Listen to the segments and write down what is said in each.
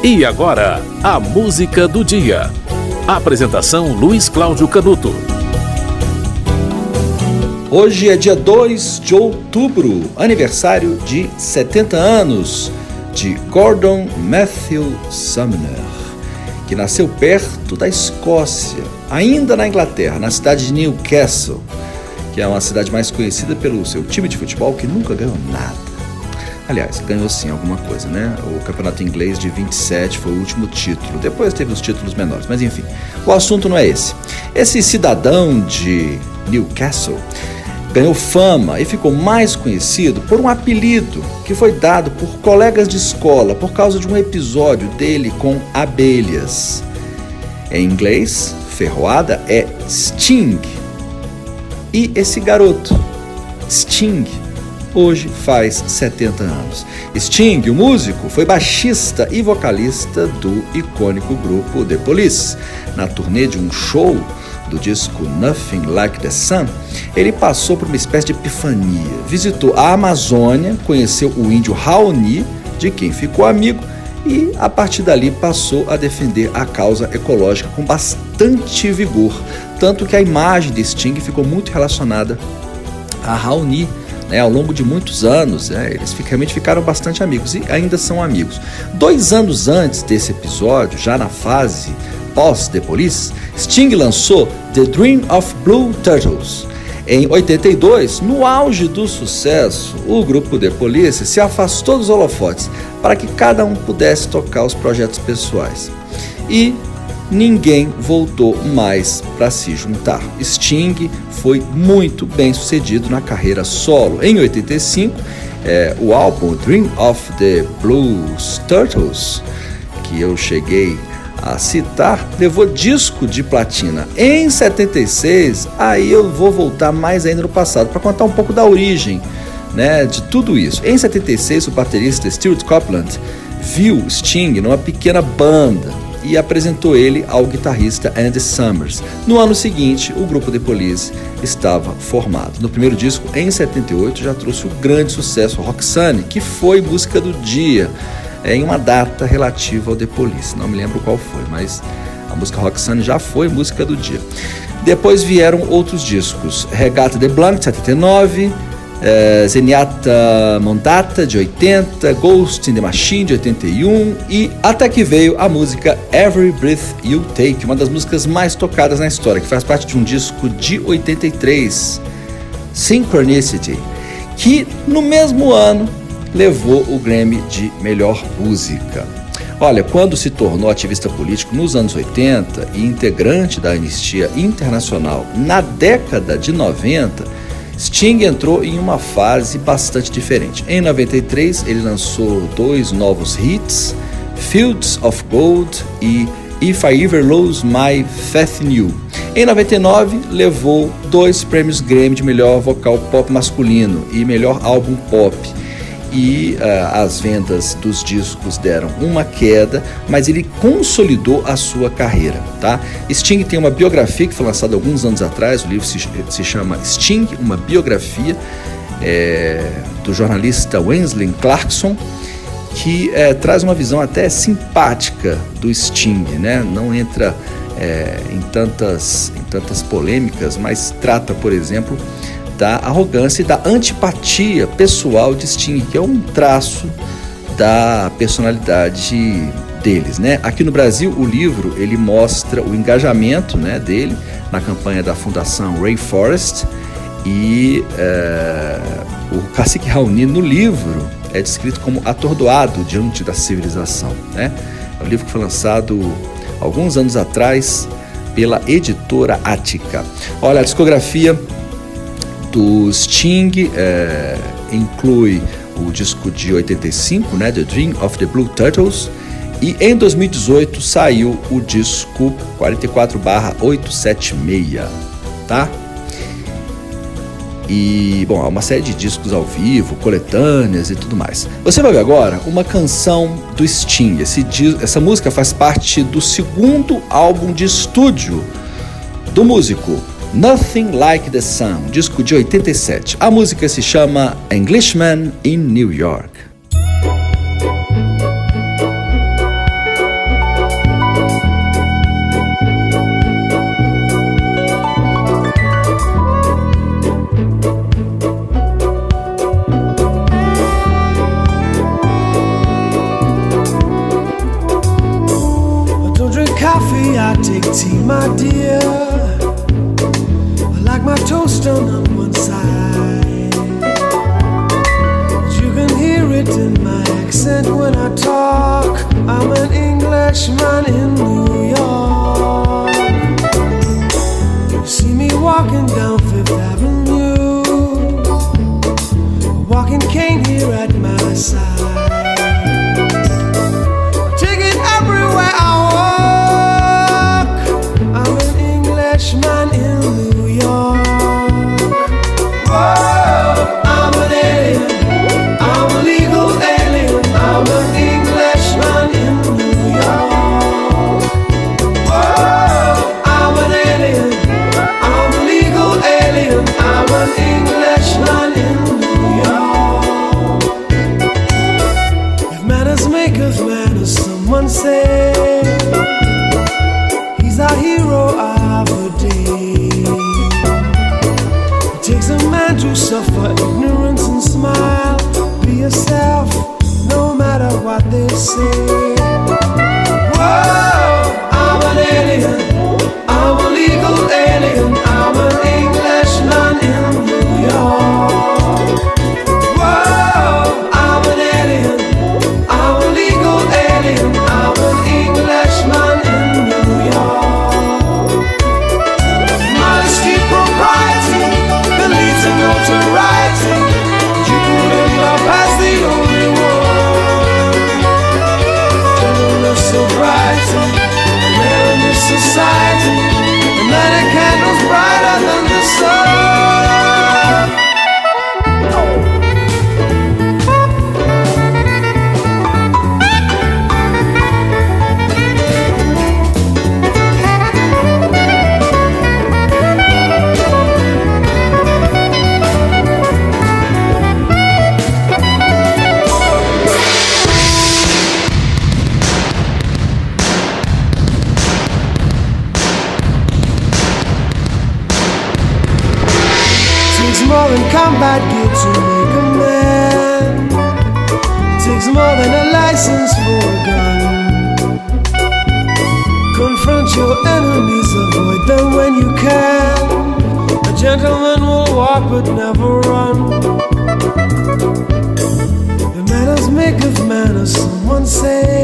E agora, a música do dia. Apresentação Luiz Cláudio Canuto. Hoje é dia 2 de outubro, aniversário de 70 anos de Gordon Matthew Sumner, que nasceu perto da Escócia, ainda na Inglaterra, na cidade de Newcastle, que é uma cidade mais conhecida pelo seu time de futebol que nunca ganhou nada. Aliás, ganhou sim alguma coisa, né? O campeonato inglês de 27 foi o último título. Depois teve os títulos menores, mas enfim, o assunto não é esse. Esse cidadão de Newcastle ganhou fama e ficou mais conhecido por um apelido que foi dado por colegas de escola por causa de um episódio dele com abelhas. Em inglês, ferroada é Sting. E esse garoto, Sting, hoje faz 70 anos. Sting, o músico, foi baixista e vocalista do icônico grupo The Police. Na turnê de um show do disco Nothing Like the Sun, ele passou por uma espécie de epifania. Visitou a Amazônia, conheceu o índio Raoni, de quem ficou amigo, e a partir dali passou a defender a causa ecológica com bastante vigor, tanto que a imagem de Sting ficou muito relacionada a Raoni, né, ao longo de muitos anos, né, eles realmente ficaram bastante amigos e ainda são amigos. Dois anos antes desse episódio, já na fase pós-The Police, Sting lançou The Dream of Blue Turtles. Em 82, no auge do sucesso, o grupo The Police se afastou dos holofotes para que cada um pudesse tocar os projetos pessoais. E ninguém voltou mais para se juntar. Sting foi muito bem sucedido na carreira solo. Em 85, é, o álbum Dream of the Blues Turtles, que eu cheguei a citar, levou disco de platina. Em 76, aí eu vou voltar mais ainda no passado para contar um pouco da origem né, de tudo isso. Em 76, o baterista Stuart Copeland viu Sting numa pequena banda e apresentou ele ao guitarrista Andy Summers. No ano seguinte, o grupo The Police estava formado. No primeiro disco, em 78, já trouxe o grande sucesso Roxanne, que foi música do dia em uma data relativa ao The Police. Não me lembro qual foi, mas a música Roxanne já foi música do dia. Depois vieram outros discos: Regata de Blanc, de 79 é, Zenyatta Mondata, de 80, Ghost in the Machine, de 81, e até que veio a música Every Breath You Take, uma das músicas mais tocadas na história, que faz parte de um disco de 83, Synchronicity, que no mesmo ano levou o Grammy de Melhor Música. Olha, quando se tornou ativista político nos anos 80 e integrante da Anistia Internacional na década de 90, Sting entrou em uma fase bastante diferente. Em 93, ele lançou dois novos hits, Fields of Gold e If I Ever Lose My Faith in You. Em 99, levou dois prêmios Grammy de melhor vocal pop masculino e melhor álbum pop e uh, as vendas dos discos deram uma queda, mas ele consolidou a sua carreira, tá? Sting tem uma biografia que foi lançada alguns anos atrás, o livro se, se chama Sting, uma biografia é, do jornalista Wensley Clarkson, que é, traz uma visão até simpática do Sting, né? Não entra é, em, tantas, em tantas polêmicas, mas trata, por exemplo, da arrogância e da antipatia pessoal de Sting, que é um traço da personalidade deles, né? Aqui no Brasil, o livro ele mostra o engajamento, né, dele na campanha da Fundação Ray Forest e é, o cacique Raoni no livro é descrito como atordoado diante da civilização, né? É um livro que foi lançado alguns anos atrás pela editora Ática. Olha, a discografia do Sting é, inclui o disco de 85, né, The Dream of the Blue Turtles, e em 2018 saiu o disco 44/876, tá? E, bom, há uma série de discos ao vivo, coletâneas e tudo mais. Você vai ver agora uma canção do Sting. Esse, essa música faz parte do segundo álbum de estúdio do músico, Nothing Like the Sun, disco de 87. A música se chama Englishman in New York. Coffee, I take tea, my dear. Done on one side. You can hear it in my accent when I talk. I'm an Englishman in New York. You see me walking down Fifth Avenue, walking cane here at my side. Englishman in New they say. More than a license for a gun. Confront your enemies, avoid them when you can. A gentleman will walk but never run. The manners make of manners, someone say.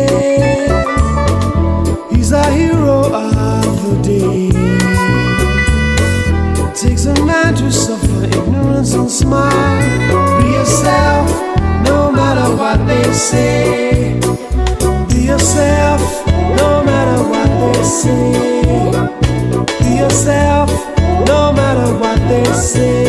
Be yourself, no matter what they say.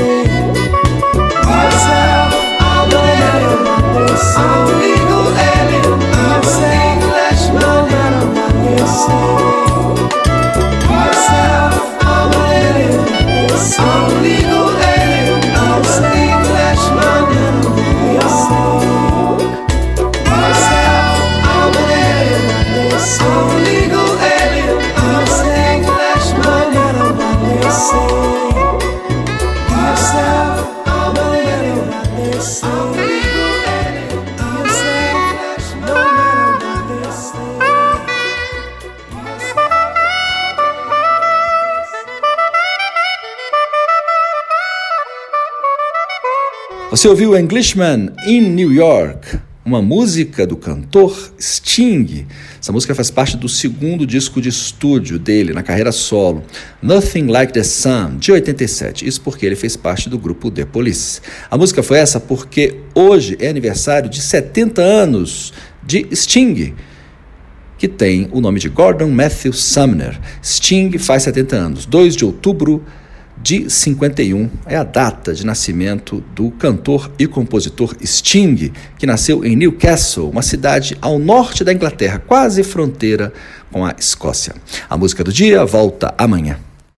Be yourself, no matter what they say. I'm legal alien. Be yourself, no matter what they say. Be yourself, I'm alien. I'm legal Você ouviu Englishman in New York, uma música do cantor Sting. Essa música faz parte do segundo disco de estúdio dele na carreira solo, Nothing Like the Sun, de 87. Isso porque ele fez parte do grupo The Police. A música foi essa porque hoje é aniversário de 70 anos de Sting que tem o nome de Gordon Matthew Sumner. Sting faz 70 anos, 2 de outubro de 51 é a data de nascimento do cantor e compositor Sting, que nasceu em Newcastle, uma cidade ao norte da Inglaterra, quase fronteira com a Escócia. A música do dia volta amanhã.